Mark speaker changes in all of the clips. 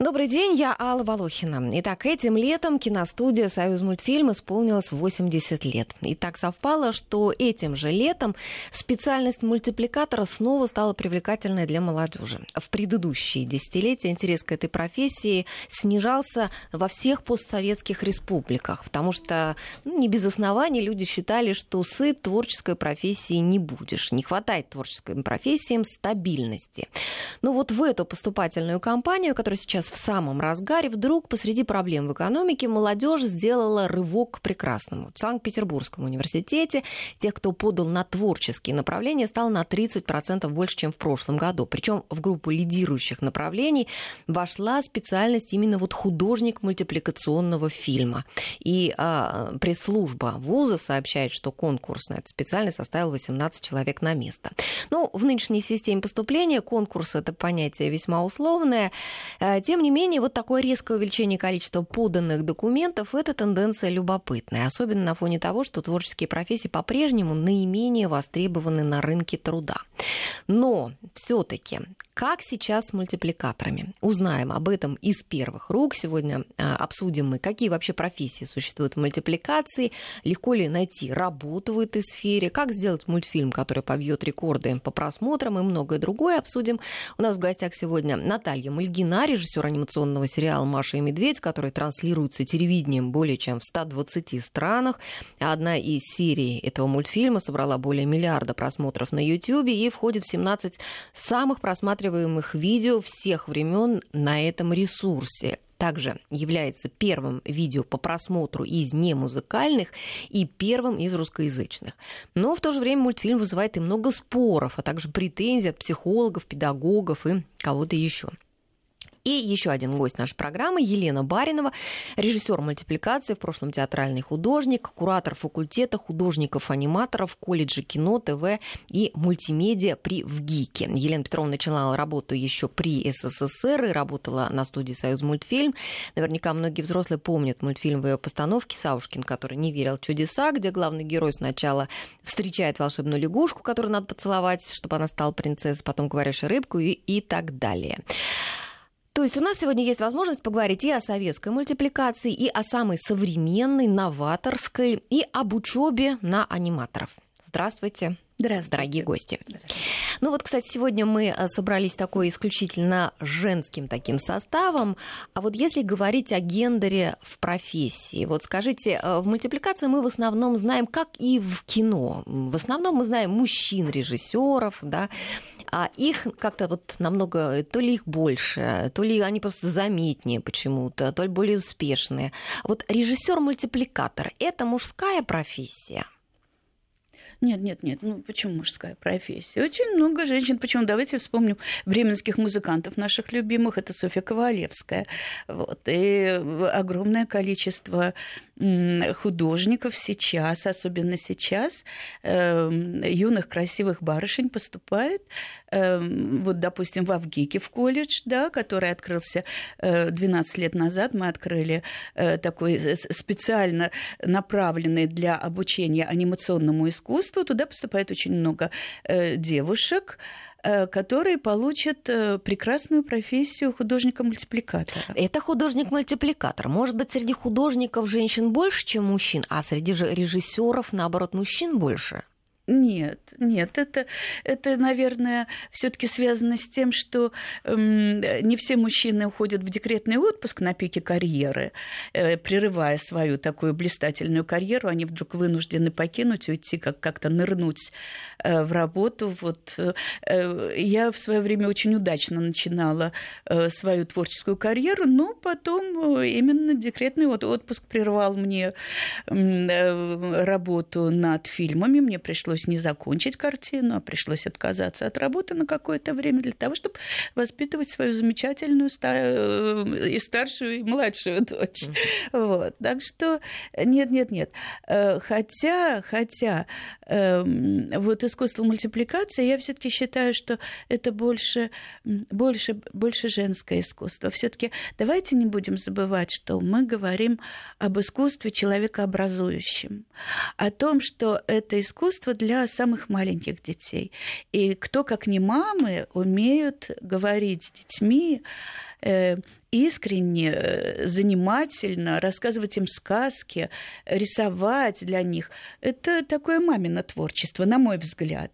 Speaker 1: Добрый день, я Алла Волохина. Итак, этим летом киностудия «Союз мультфильм» исполнилась 80 лет. И так совпало, что этим же летом специальность мультипликатора снова стала привлекательной для молодежи. В предыдущие десятилетия интерес к этой профессии снижался во всех постсоветских республиках, потому что ну, не без оснований люди считали, что сыт творческой профессии не будешь. Не хватает творческим профессиям стабильности. Но вот в эту поступательную кампанию, которая сейчас в самом разгаре, вдруг посреди проблем в экономике молодежь сделала рывок к прекрасному. В Санкт-Петербургском университете тех, кто подал на творческие направления, стало на 30% больше, чем в прошлом году. Причем в группу лидирующих направлений вошла специальность именно вот художник мультипликационного фильма. И а, пресс-служба вуза сообщает, что конкурс на эту специальность составил 18 человек на место. Ну, в нынешней системе поступления конкурс это понятие весьма условное. Э, тем не менее, вот такое резкое увеличение количества поданных документов – это тенденция любопытная, особенно на фоне того, что творческие профессии по-прежнему наименее востребованы на рынке труда. Но все-таки как сейчас с мультипликаторами? Узнаем об этом из первых рук. Сегодня а, обсудим мы, какие вообще профессии существуют в мультипликации, легко ли найти работу в этой сфере, как сделать мультфильм, который побьет рекорды по просмотрам и многое другое обсудим. У нас в гостях сегодня Наталья Мальгина, режиссер анимационного сериала «Маша и медведь», который транслируется телевидением более чем в 120 странах. Одна из серий этого мультфильма собрала более миллиарда просмотров на YouTube и входит в 17 самых просматриваемых просматриваемых видео всех времен на этом ресурсе также является первым видео по просмотру из немузыкальных и первым из русскоязычных. Но в то же время мультфильм вызывает и много споров, а также претензий от психологов, педагогов и кого-то еще. И еще один гость нашей программы Елена Баринова, режиссер мультипликации, в прошлом театральный художник, куратор факультета художников-аниматоров колледжа кино, ТВ и мультимедиа при ВГИКе. Елена Петровна начинала работу еще при СССР и работала на студии «Союз мультфильм». Наверняка многие взрослые помнят мультфильм в ее постановке «Савушкин, который не верил в чудеса», где главный герой сначала встречает волшебную лягушку, которую надо поцеловать, чтобы она стала принцессой, потом говорящую рыбку и, и так далее. То есть у нас сегодня есть возможность поговорить и о советской мультипликации, и о самой современной, новаторской, и об учебе на аниматоров. Здравствуйте. Здравствуйте. Дорогие гости. Ну вот, кстати, сегодня мы э, собрались такой исключительно женским таким составом. А вот если говорить о гендере в профессии, вот скажите, э, в мультипликации мы в основном знаем, как и в кино. В основном мы знаем мужчин, режиссеров, да, а их как-то вот намного, то ли их больше, то ли они просто заметнее почему-то, то ли более успешные. Вот режиссер-мультипликатор – это мужская профессия?
Speaker 2: Нет, нет, нет. Ну, почему мужская профессия? Очень много женщин. Почему? Давайте вспомним бременских музыкантов наших любимых. Это Софья Ковалевская. Вот. И огромное количество художников сейчас, особенно сейчас, эм, юных красивых барышень поступает, эм, вот, допустим, в Авгике в колледж, да, который открылся 12 э, лет назад, мы открыли э, такой специально направленный для обучения анимационному искусству, туда поступает очень много э, девушек, Э, которые получат э, прекрасную профессию художника-мультипликатора.
Speaker 1: Это художник-мультипликатор. Может быть, среди художников женщин больше, чем мужчин, а среди же режиссеров, наоборот, мужчин больше?
Speaker 2: Нет, нет, это, это наверное, все-таки связано с тем, что эм, не все мужчины уходят в декретный отпуск на пике карьеры, э, прерывая свою такую блистательную карьеру, они вдруг вынуждены покинуть, уйти, как- как-то нырнуть э, в работу. Вот, э, я в свое время очень удачно начинала э, свою творческую карьеру, но потом э, именно декретный отпуск прервал мне э, работу над фильмами, мне пришлось пришлось не закончить картину, а пришлось отказаться от работы на какое-то время для того, чтобы воспитывать свою замечательную э, и старшую, и младшую дочь. Mm-hmm. Вот. Так что нет, нет, нет. Э, хотя, хотя эм, вот искусство мультипликации, я все-таки считаю, что это больше, больше, больше женское искусство. Все-таки давайте не будем забывать, что мы говорим об искусстве человекообразующем, о том, что это искусство для для самых маленьких детей. И кто, как не мамы, умеют говорить с детьми э, искренне, э, занимательно, рассказывать им сказки, рисовать для них. Это такое мамино творчество, на мой взгляд.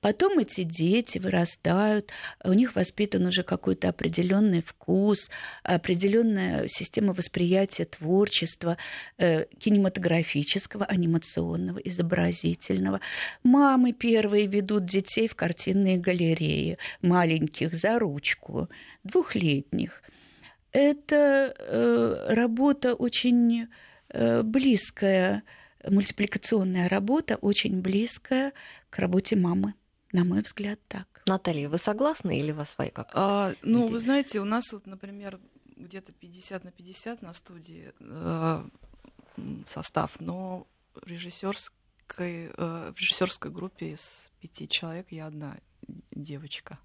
Speaker 2: Потом эти дети вырастают, у них воспитан уже какой-то определенный вкус, определенная система восприятия творчества, э, кинематографического, анимационного, изобразительного. Мамы первые ведут детей в картинные галереи, маленьких за ручку, двухлетних. Это э, работа очень э, близкая, мультипликационная работа, очень близкая к работе мамы. На мой взгляд, так.
Speaker 1: Наталья, вы согласны или вас свои как?
Speaker 3: А, ну, вы знаете, у нас вот, например, где-то 50 на 50 на студии э, состав, но режиссерской, э, в режиссерской группе из пяти человек я одна девочка.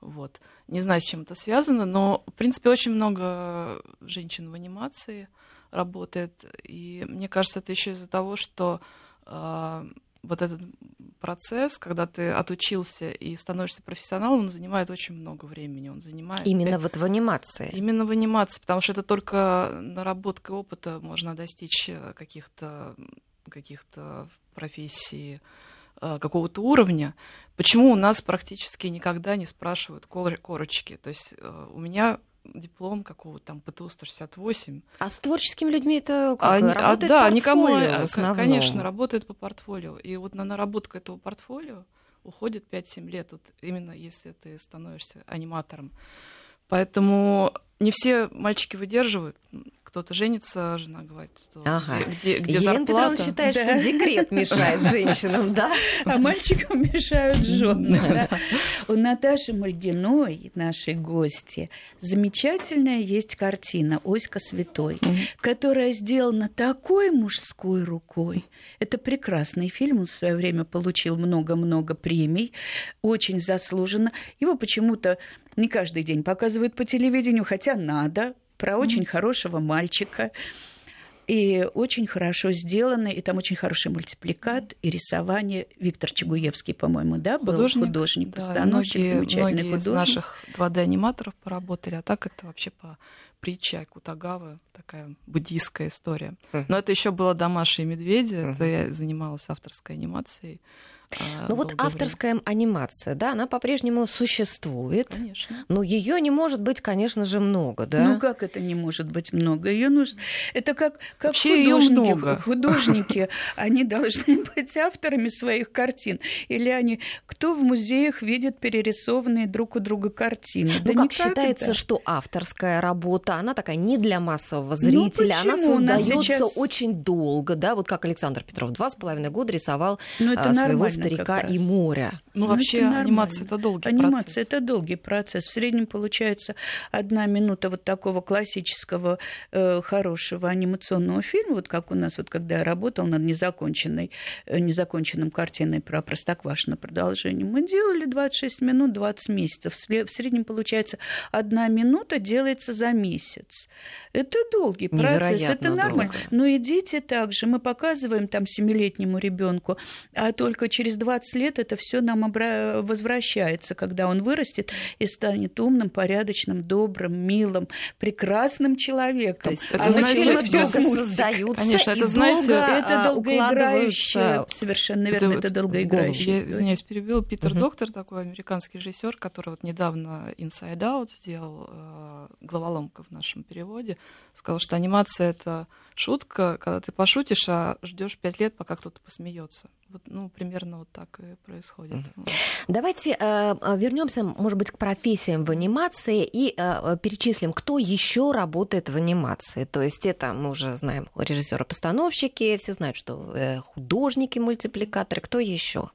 Speaker 3: Вот. Не знаю, с чем это связано, но, в принципе, очень много женщин в анимации работает. И мне кажется, это еще из-за того, что э, вот этот процесс, когда ты отучился и становишься профессионалом, он занимает очень много времени. Он занимает
Speaker 1: Именно 5... вот в анимации.
Speaker 3: Именно в анимации, потому что это только наработкой опыта можно достичь э, каких-то каких-то профессий э, какого-то уровня. Почему у нас практически никогда не спрашивают корочки? То есть э, у меня диплом какого-то там ПТУ-168.
Speaker 1: А с творческими людьми это как?
Speaker 3: Они, а, да, никому, конечно, работает по портфолио. И вот на наработку этого портфолио уходит 5-7 лет, вот именно если ты становишься аниматором. Поэтому не все мальчики выдерживают. Кто-то женится, жена говорит, что
Speaker 1: ага.
Speaker 3: где, где
Speaker 1: Елена
Speaker 3: зарплата.
Speaker 1: Петровна считает, да. что декрет мешает женщинам, да?
Speaker 2: А мальчикам мешают жены. У Наташи Мальгиной, нашей гости, замечательная есть картина «Оська святой», которая сделана такой мужской рукой. Это прекрасный фильм, он в свое время получил много-много премий, очень заслуженно. Его почему-то не каждый день показывают по телевидению, хотя надо, про очень mm-hmm. хорошего мальчика. И очень хорошо сделано, и там очень хороший мультипликат, и рисование. Виктор Чегуевский, по-моему, да, был художник, художник да, постановщик,
Speaker 3: многие,
Speaker 2: замечательный
Speaker 3: многие
Speaker 2: художник.
Speaker 3: из наших 2D-аниматоров поработали, а так это вообще по притча Кутагавы, такая буддийская история. Но это еще было «Домаши и медведи», это я занималась авторской анимацией.
Speaker 1: А, ну вот авторская время. анимация, да, она по-прежнему существует.
Speaker 3: Конечно.
Speaker 1: Но ее не может быть, конечно же, много, да?
Speaker 2: Ну как это не может быть много? Ее нужно. Это как как
Speaker 3: Вообще
Speaker 2: художники.
Speaker 3: много.
Speaker 2: Художники, они должны быть авторами своих картин, или они кто в музеях видит перерисованные друг у друга картины?
Speaker 1: Ну как считается, что авторская работа, она такая не для массового ну, зрителя, она создается сейчас... очень долго, да, вот как Александр Петров два с половиной года рисовал
Speaker 2: ну, это
Speaker 1: а, своего старика и моря.
Speaker 3: Ну, ну вообще это анимация это долгий
Speaker 2: анимация
Speaker 3: процесс.
Speaker 2: это долгий процесс. В среднем получается одна минута вот такого классического э, хорошего анимационного фильма, вот как у нас, вот когда я работал над незаконченной, э, незаконченным картиной про Простоквашино продолжение, мы делали 26 минут, 20 месяцев. В среднем получается одна минута делается за месяц. Это долгий процесс, это нормально. Долго. Но и дети также. Мы показываем там семилетнему ребенку, а только через через 20 лет это все нам обра... возвращается, когда он вырастет и станет умным, порядочным, добрым, милым, прекрасным человеком. То
Speaker 1: есть это, а знаете, долго создаются
Speaker 3: Конечно, это,
Speaker 1: и
Speaker 3: знаете,
Speaker 1: долго
Speaker 2: это
Speaker 1: а,
Speaker 2: долгоиграющее, совершенно верно, это, это долгоиграющее.
Speaker 3: Я извиняюсь, перебил. Питер угу. Доктор, такой американский режиссер, который вот недавно Inside Out сделал, э, головоломка в нашем переводе, сказал, что анимация это шутка, когда ты пошутишь, а ждешь пять лет, пока кто-то посмеется. Вот, ну, примерно вот так и происходит. Mm-hmm.
Speaker 1: Давайте э, э вернемся, может быть, к профессиям в анимации и э, перечислим, кто еще работает в анимации. То есть это мы уже знаем режиссеры-постановщики, все знают, что э, художники, мультипликаторы, кто еще?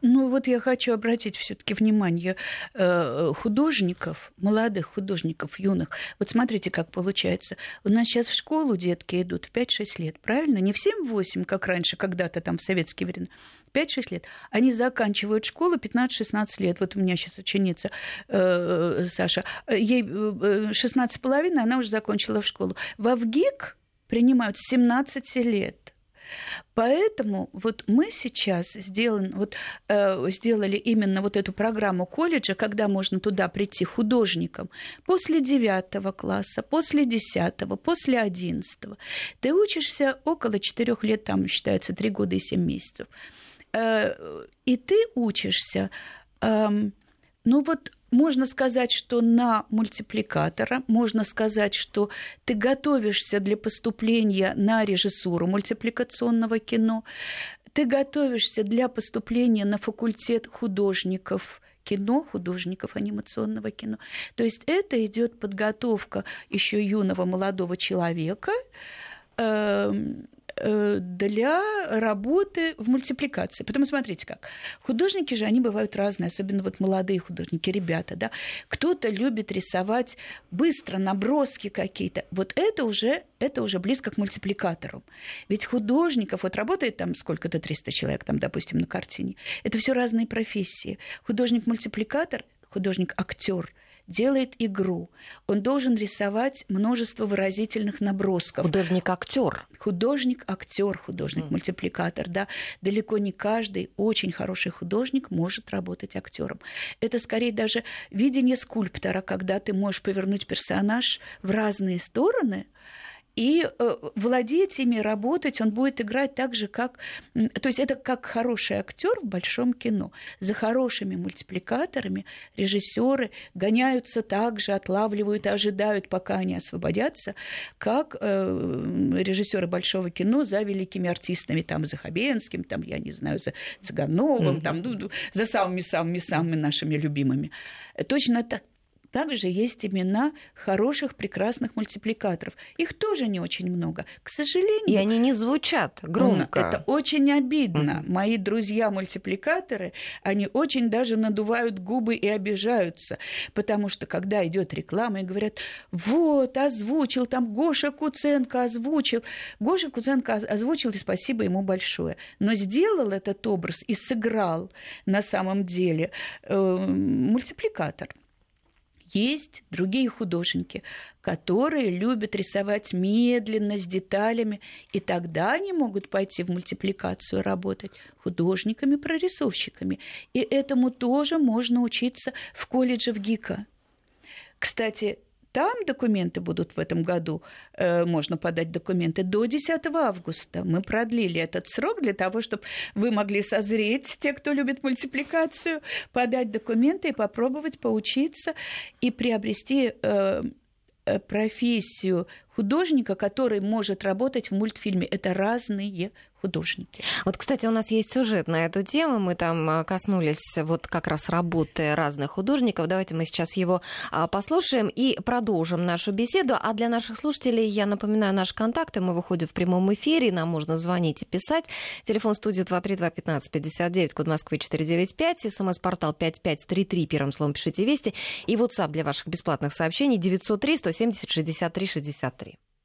Speaker 2: Ну вот я хочу обратить все-таки внимание э, художников, молодых художников, юных. Вот смотрите, как получается. У нас сейчас в школу детки идут в 5-6 лет, правильно? Не в 7-8, как раньше, когда-то там в советские времена. 5-6 лет. Они заканчивают школу 15-16 лет. Вот у меня сейчас ученица э, Саша, ей 16,5, она уже закончила в школу. В Авгик принимают с 17 лет. Поэтому вот мы сейчас сделан, вот, э, сделали именно вот эту программу колледжа, когда можно туда прийти художником после девятого класса, после десятого, после одиннадцатого. Ты учишься около четырех лет, там считается три года и семь месяцев. Э, и ты учишься, э, ну вот можно сказать, что на мультипликатора, можно сказать, что ты готовишься для поступления на режиссуру мультипликационного кино, ты готовишься для поступления на факультет художников кино, художников анимационного кино. То есть это идет подготовка еще юного молодого человека, эм, для работы в мультипликации. Потому смотрите как. Художники же, они бывают разные, особенно вот молодые художники, ребята, да. Кто-то любит рисовать быстро, наброски какие-то. Вот это уже, это уже близко к мультипликатору. Ведь художников, вот работает там сколько-то 300 человек, там, допустим, на картине, это все разные профессии. Художник-мультипликатор, художник-актер – делает игру. Он должен рисовать множество выразительных набросков.
Speaker 1: Художник-актер.
Speaker 2: Художник-актер, художник-мультипликатор, да. Далеко не каждый очень хороший художник может работать актером. Это скорее даже видение скульптора, когда ты можешь повернуть персонаж в разные стороны, и э, владеть ими, работать, он будет играть так же, как... То есть это как хороший актер в большом кино. За хорошими мультипликаторами режиссеры гоняются так же, отлавливают ожидают, пока они освободятся, как э, режиссеры большого кино за великими артистами, там, за Хабенским, там, я не знаю, за Цыгановым, mm-hmm. там, ну, за самыми-самыми-самыми нашими любимыми. Точно так, также есть имена хороших, прекрасных мультипликаторов. Их тоже не очень много. К сожалению...
Speaker 1: И они не звучат громко.
Speaker 2: Это очень обидно. Mm-hmm. Мои друзья-мультипликаторы, они очень даже надувают губы и обижаются. Потому что, когда идет реклама и говорят, вот, озвучил, там Гоша Куценко озвучил. Гоша Куценко озвучил, и спасибо ему большое. Но сделал этот образ и сыграл на самом деле э, мультипликатор. Есть другие художники, которые любят рисовать медленно, с деталями, и тогда они могут пойти в мультипликацию работать художниками-прорисовщиками. И этому тоже можно учиться в колледже в ГИКа. Кстати, там документы будут в этом году, э, можно подать документы до 10 августа. Мы продлили этот срок для того, чтобы вы могли созреть, те, кто любит мультипликацию, подать документы и попробовать поучиться и приобрести э, э профессию художника, который может работать в мультфильме. Это разные художники.
Speaker 1: Вот, кстати, у нас есть сюжет на эту тему. Мы там а, коснулись вот как раз работы разных художников. Давайте мы сейчас его а, послушаем и продолжим нашу беседу. А для наших слушателей я напоминаю наши контакты. Мы выходим в прямом эфире. Нам можно звонить и писать. Телефон студии 232-1559, код Москвы 495, смс-портал 5533, первым словом пишите «Вести». И WhatsApp для ваших бесплатных сообщений 903 170 63 63.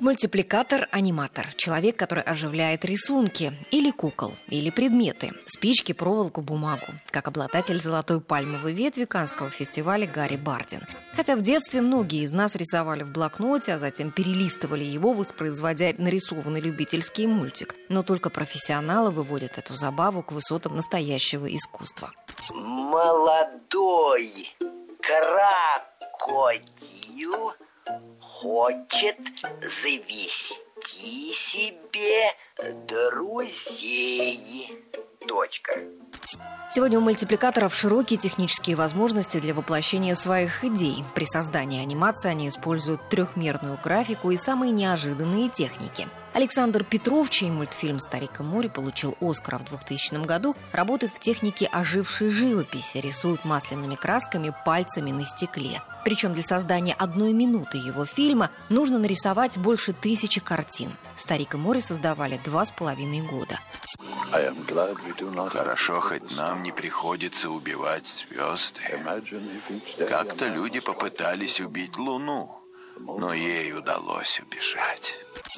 Speaker 1: Мультипликатор-аниматор – человек, который оживляет рисунки или кукол, или предметы, спички, проволоку, бумагу, как обладатель золотой пальмовой ветви Канского фестиваля Гарри Бардин. Хотя в детстве многие из нас рисовали в блокноте, а затем перелистывали его, воспроизводя нарисованный любительский мультик. Но только профессионалы выводят эту забаву к высотам настоящего искусства.
Speaker 4: Молодой крокодил – хочет завести себе друзей. Точка.
Speaker 1: Сегодня у мультипликаторов широкие технические возможности для воплощения своих идей. При создании анимации они используют трехмерную графику и самые неожиданные техники – Александр Петров, чей мультфильм «Старик и море» получил Оскара в 2000 году, работает в технике ожившей живописи, рисует масляными красками пальцами на стекле. Причем для создания одной минуты его фильма нужно нарисовать больше тысячи картин. «Старик и море» создавали два с половиной года.
Speaker 5: Хорошо, хоть нам не приходится убивать звезды. Как-то люди попытались убить Луну, но ей удалось убежать.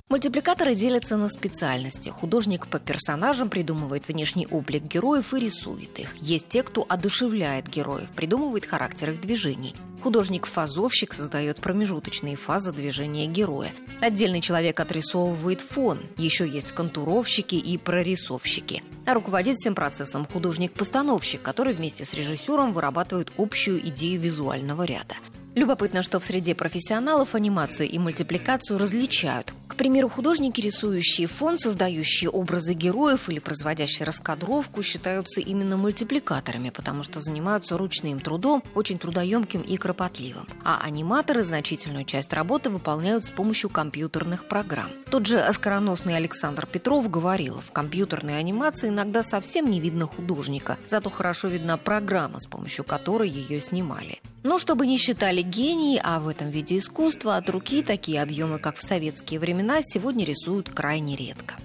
Speaker 1: Мультипликаторы делятся на специальности. Художник по персонажам придумывает внешний облик героев и рисует их. Есть те, кто одушевляет героев, придумывает характер их движений. Художник-фазовщик создает промежуточные фазы движения героя. Отдельный человек отрисовывает фон. Еще есть контуровщики и прорисовщики. А руководит всем процессом художник-постановщик, который вместе с режиссером вырабатывает общую идею визуального ряда. Любопытно, что в среде профессионалов анимацию и мультипликацию различают. К примеру, художники, рисующие фон, создающие образы героев или производящие раскадровку, считаются именно мультипликаторами, потому что занимаются ручным трудом, очень трудоемким и кропотливым. А аниматоры значительную часть работы выполняют с помощью компьютерных программ. Тот же оскароносный Александр Петров говорил, в компьютерной анимации иногда совсем не видно художника, зато хорошо видна программа, с помощью которой ее снимали. Но чтобы не считали гений, а в этом виде искусства от руки такие объемы, как в советские времена, сегодня рисуют крайне редко.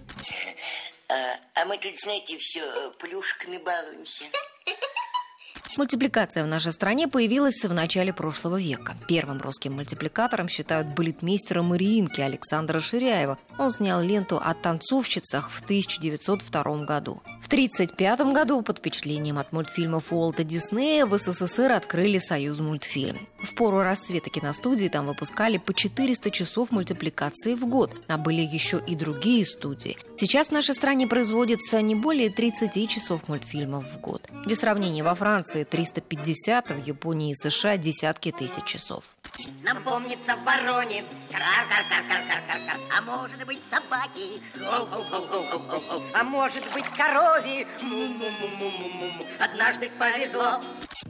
Speaker 4: А, а мы тут, знаете, все плюшками балуемся.
Speaker 1: Мультипликация в нашей стране появилась в начале прошлого века. Первым русским мультипликатором считают балетмейстера Мариинки Александра Ширяева. Он снял ленту о танцовщицах в 1902 году. В 1935 году под впечатлением от мультфильмов Уолта Диснея в СССР открыли «Союз мультфильм». В пору рассвета киностудии там выпускали по 400 часов мультипликации в год, а были еще и другие студии. Сейчас в нашей стране производится не более 30 часов мультфильмов в год. Для сравнения, во Франции 350, а в Японии и США десятки тысяч часов.
Speaker 6: Нам помнится в вороне Кар-кар-кар-кар-кар-кар А может быть собаки А может быть Му-му-му-му-му-му Однажды повезло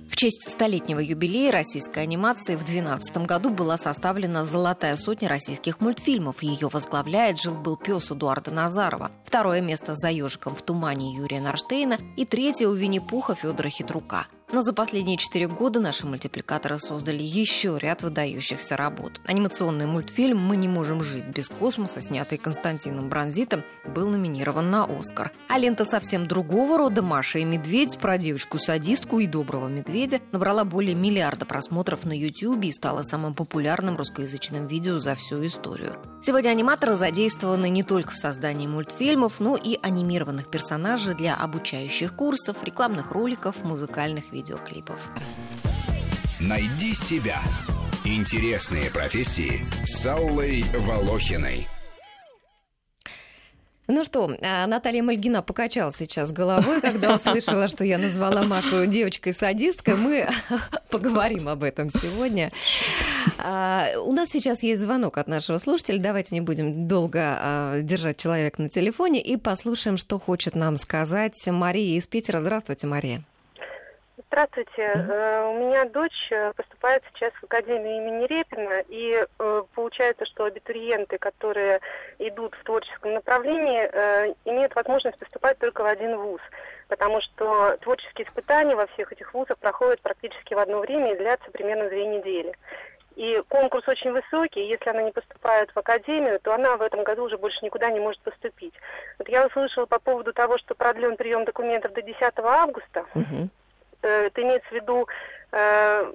Speaker 1: В честь столетнего юбилея российской анимации в 2012 году была составлена «Золотая сотня российских мультфильмов». Ее возглавляет «Жил-был пес» Эдуарда Назарова. Второе место за «Ежиком в тумане» Юрия Нарштейна и третье у Винни-Пуха Федора Хитрука. Но за последние четыре года наши мультипликаторы создали еще ряд выдающихся работ. Анимационный мультфильм «Мы не можем жить без космоса», снятый Константином Бронзитом, был номинирован на «Оскар». А лента совсем другого рода «Маша и медведь» про девочку-садистку и доброго медведя набрала более миллиарда просмотров на YouTube и стала самым популярным русскоязычным видео за всю историю. Сегодня аниматоры задействованы не только в создании мультфильмов, но и анимированных персонажей для обучающих курсов, рекламных роликов, музыкальных видеоклипов.
Speaker 7: Найди себя. Интересные профессии с Аллой Волохиной.
Speaker 1: Ну что, а, Наталья Мальгина покачала сейчас головой, когда услышала, что я назвала Машу девочкой-садисткой. Мы поговорим об этом сегодня. А, у нас сейчас есть звонок от нашего слушателя. Давайте не будем долго а, держать человека на телефоне и послушаем, что хочет нам сказать Мария из Питера. Здравствуйте, Мария.
Speaker 8: Здравствуйте. Э, У меня дочь э, поступает сейчас в Академию имени Репина, и э, получается, что абитуриенты, которые идут в творческом направлении, имеют возможность поступать только в один вуз, потому что творческие испытания во всех этих вузах проходят практически в одно время и длятся примерно две недели. И конкурс очень высокий, если она не поступает в академию, то она в этом году уже больше никуда не может поступить. Вот я услышала по поводу того, что продлен прием документов до 10 августа.
Speaker 1: Мгм.
Speaker 8: Э, Это имеется в виду э,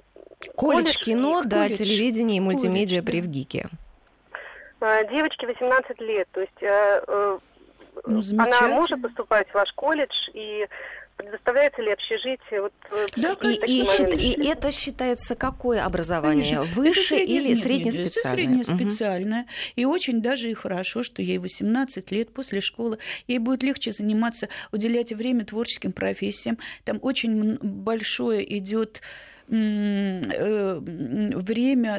Speaker 1: Колледж
Speaker 8: колледж,
Speaker 1: кино, да,
Speaker 2: колледж.
Speaker 1: телевидение и мультимедиа
Speaker 2: Колледж,
Speaker 1: при. ВГИКе.
Speaker 8: э, девочке 18 лет, то есть э, э,
Speaker 2: Ну,
Speaker 8: она
Speaker 2: замечательно.
Speaker 8: может поступать в ваш колледж и предоставляется ли общежитие вот э,
Speaker 2: Да,
Speaker 1: И, и, счит- и это считается какое образование?
Speaker 2: Конечно.
Speaker 1: Высшее
Speaker 2: Это
Speaker 1: или среднеспециальное?
Speaker 2: Это среднеспециальное. И очень даже и хорошо, что ей 18 лет после школы. Ей будет легче заниматься, уделять время творческим профессиям. Там очень большое идет время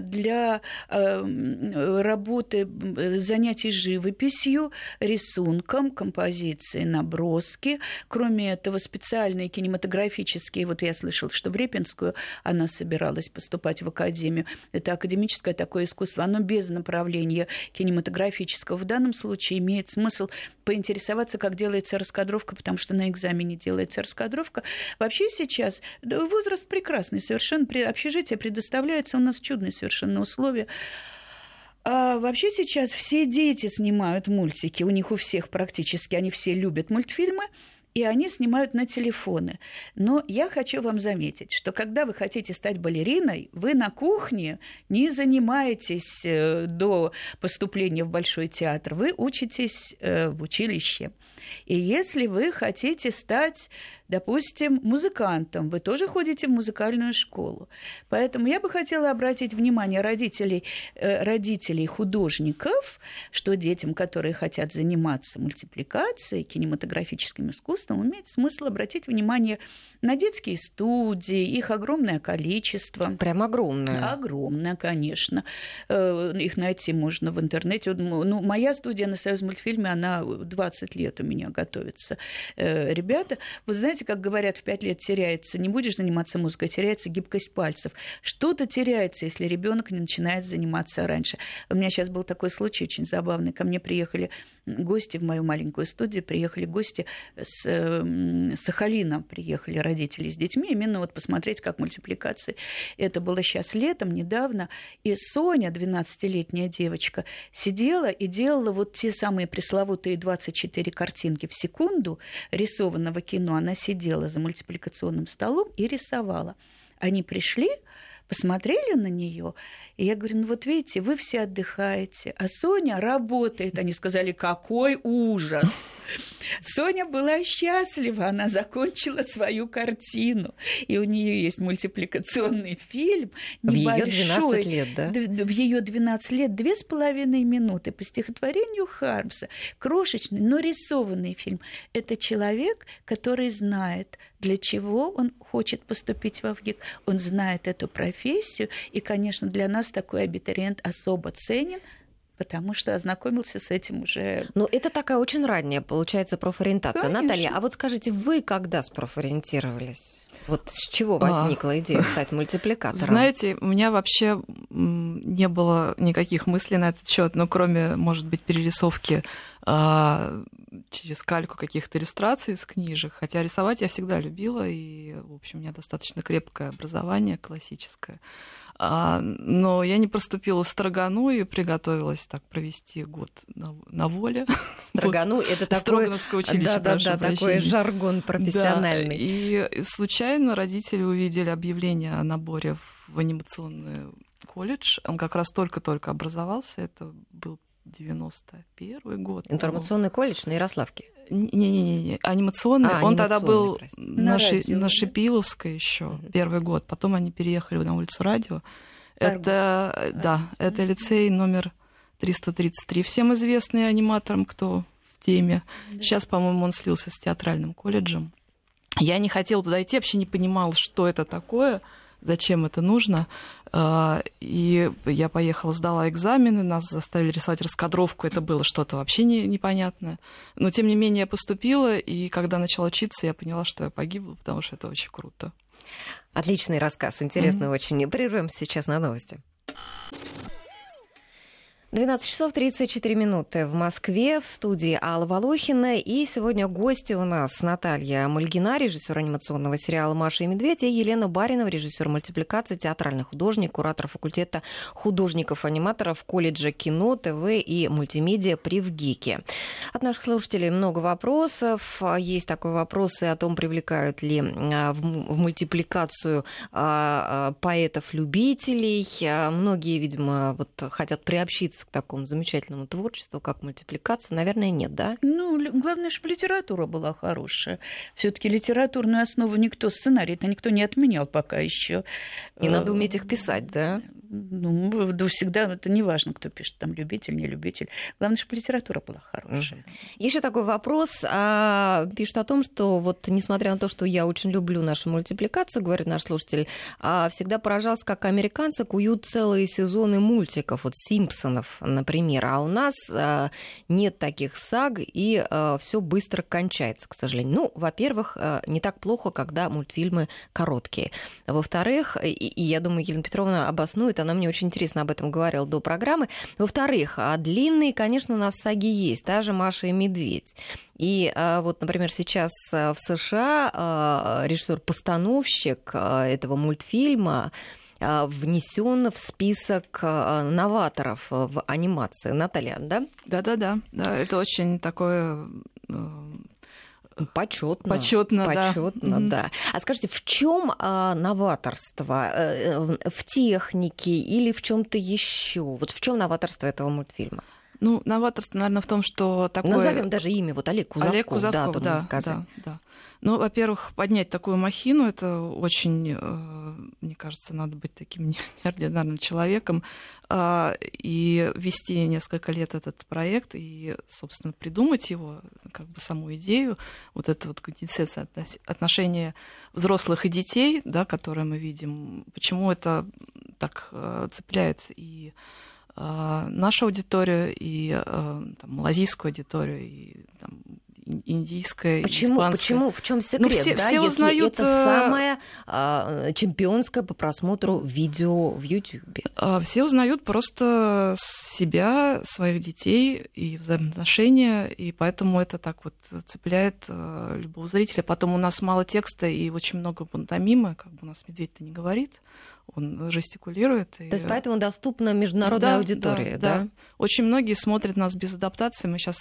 Speaker 2: для э, работы, м, занятий живописью, рисунком, композицией, наброски. Кроме этого, специальные кинематографические, вот я слышала, что в Репинскую она собиралась поступать в академию. Это академическое такое искусство, оно без направления кинематографического. В данном случае имеет смысл поинтересоваться, как делается раскадровка, потому что на экзамене делается раскадровка. Вообще сейчас возраст прекрасный, при- общежитие предоставляется, у нас чудные совершенно условия. А вообще сейчас все дети снимают мультики, у них у всех практически, они все любят мультфильмы, и они снимают на телефоны. Но я хочу вам заметить, что когда вы хотите стать балериной, вы на кухне не занимаетесь э, до поступления в Большой театр, вы учитесь э, в училище. И если вы хотите стать допустим, музыкантом, вы тоже ходите в музыкальную школу. Поэтому я бы хотела обратить внимание родителей, э, родителей художников, что детям, которые хотят заниматься мультипликацией, кинематографическим искусством, имеет смысл обратить внимание на детские студии, их огромное количество.
Speaker 1: Прям огромное.
Speaker 2: Огромное, конечно. Э, их найти можно в интернете. Ну, моя студия на Союз мультфильме, она 20 лет у меня готовится. Э, ребята, вы знаете, как говорят, в пять лет теряется, не будешь заниматься музыкой, теряется гибкость пальцев. Что-то теряется, если ребенок не начинает заниматься раньше. У меня сейчас был такой случай очень забавный. Ко мне приехали гости в мою маленькую студию, приехали гости с Сахалина, приехали родители с детьми, именно вот посмотреть, как мультипликации. Это было сейчас летом, недавно. И Соня, 12-летняя девочка, сидела и делала вот те самые пресловутые 24 картинки в секунду рисованного кино. Она сидела за мультипликационным столом и рисовала. Они пришли, посмотрели на нее, и я говорю, ну вот видите, вы все отдыхаете, а Соня работает. Они сказали, какой ужас. Соня была счастлива, она закончила свою картину, и у нее есть мультипликационный фильм
Speaker 1: небольшой. В ее 12 лет, да?
Speaker 2: В ее 12 лет, две с половиной минуты по стихотворению Хармса, крошечный, но рисованный фильм. Это человек, который знает, для чего он хочет поступить во ВГИК. Он знает эту профессию, и, конечно, для нас такой абитуриент особо ценен, потому что ознакомился с этим уже.
Speaker 1: Ну, это такая очень ранняя, получается, профориентация. Конечно. Наталья, а вот скажите, вы когда спрофориентировались? Вот с чего а. возникла а, идея стать мультипликатором?
Speaker 3: Знаете, у меня вообще не было никаких мыслей на этот счет, но кроме, может быть, перерисовки а, через кальку каких-то иллюстраций из книжек. Хотя рисовать я всегда любила, и, в общем, у меня достаточно крепкое образование классическое. А, но я не проступила в Строгану и приготовилась так провести год на, на воле.
Speaker 1: Строгану вот. это такое... училище, да, да, да, такой жаргон профессиональный. Да,
Speaker 3: и случайно родители увидели объявление о наборе в анимационный колледж. Он как раз только-только образовался. Это был 91 год.
Speaker 1: Информационный колледж на Ярославке.
Speaker 3: Не-не-не, анимационный. А, Он тогда был на, Ши, на Шипиловской еще угу. первый год. Потом они переехали на улицу Радио. Аргус. Это, Аргус. да, это лицей номер 333. Всем известный аниматорам, кто в теме. Да. Сейчас, по-моему, он слился с театральным колледжем. Я не хотела туда идти, вообще не понимала, что это такое зачем это нужно. А, и я поехала, сдала экзамены, нас заставили рисовать раскадровку, это было что-то вообще не, непонятное. Но, тем не менее, я поступила, и когда начала учиться, я поняла, что я погибла, потому что это очень круто.
Speaker 1: Отличный рассказ, интересно mm-hmm. очень. Прервемся сейчас на новости. 12 часов 34 минуты в Москве, в студии Алла Волохина. И сегодня гости у нас Наталья Мальгина, режиссер анимационного сериала «Маша и медведь», и Елена Баринова, режиссер мультипликации, театральный художник, куратор факультета художников-аниматоров колледжа кино, ТВ и мультимедиа при ВГИКе. От наших слушателей много вопросов. Есть такой вопрос и о том, привлекают ли а, в мультипликацию а, а, поэтов-любителей. Многие, видимо, вот хотят приобщиться к такому замечательному творчеству, как мультипликация, наверное, нет, да?
Speaker 2: Ну, главное, чтобы литература была хорошая. Все-таки литературную основу никто, сценарий-то никто не отменял пока еще.
Speaker 1: И надо э, уметь их писать, да?
Speaker 2: Ну, да всегда это не важно, кто пишет, там любитель, не любитель. Главное, чтобы литература была хорошая.
Speaker 1: Еще такой вопрос. А, пишут о том, что вот несмотря на то, что я очень люблю нашу мультипликацию, говорит наш слушатель, а, всегда поражался, как американцы куют целые сезоны мультиков, вот Симпсонов, например. А у нас а, нет таких саг, и а, все быстро кончается, к сожалению. Ну, во-первых, а, не так плохо, когда мультфильмы короткие. Во-вторых, и, я думаю, Елена Петровна обоснует, она мне очень интересно об этом говорила до программы. Во-вторых, а длинные, конечно, у нас саги есть, та же Маша и Медведь. И вот, например, сейчас в США режиссер-постановщик этого мультфильма внесен в список новаторов в анимации. Наталья, да?
Speaker 3: Да-да-да. Да, это очень такое
Speaker 1: Почетно.
Speaker 3: Почетно, да.
Speaker 1: Почетно,
Speaker 3: Мгм.
Speaker 1: да. А скажите, в чем новаторство? Э, В в технике или в чем-то еще? Вот в чем новаторство этого мультфильма?
Speaker 3: Ну, новаторство, наверное, в том, что такое...
Speaker 1: Назовем даже имя, вот Олег Кузовков,
Speaker 3: Олег Кузовков,
Speaker 1: да,
Speaker 3: да, да, да. Ну, во-первых, поднять такую махину, это очень, э, мне кажется, надо быть таким неординарным человеком а, и вести несколько лет этот проект и, собственно, придумать его, как бы саму идею, вот это вот относ- отношения взрослых и детей, да, которые мы видим, почему это так э, цепляет и нашу аудиторию, и э, там, малазийскую аудиторию, и там, ин- индийская,
Speaker 1: Почему,
Speaker 3: испанская.
Speaker 1: почему, в чем секрет,
Speaker 3: все-
Speaker 1: да,
Speaker 3: все
Speaker 1: если
Speaker 3: узнают,
Speaker 1: это
Speaker 3: э,
Speaker 1: самое а, чемпионское по просмотру видео в?
Speaker 3: А, Все узнают просто себя, своих детей и взаимоотношения, и поэтому это так вот цепляет э, любого зрителя. Потом у нас мало текста и очень много пантомимы, как бы у нас медведь-то не говорит, он жестикулирует.
Speaker 1: То есть поэтому доступна международная
Speaker 3: Да,
Speaker 1: аудитория,
Speaker 3: да,
Speaker 1: да?
Speaker 3: да. Очень многие смотрят нас без адаптации. Мы сейчас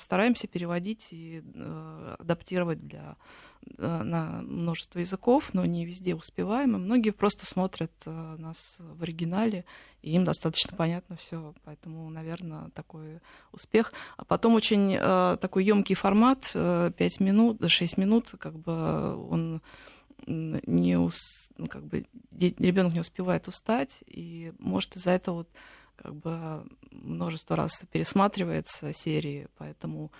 Speaker 3: стараемся переводить и э, адаптировать для э, на множество языков, но не везде успеваем. И многие просто смотрят э, нас в оригинале, и им достаточно понятно все. Поэтому, наверное, такой успех. А потом очень э, такой емкий формат, э, 5 минут, 6 минут, как бы он не ус- ну, как бы ребенок не успевает устать, и может из-за этого вот как бы множество раз пересматривается серии, поэтому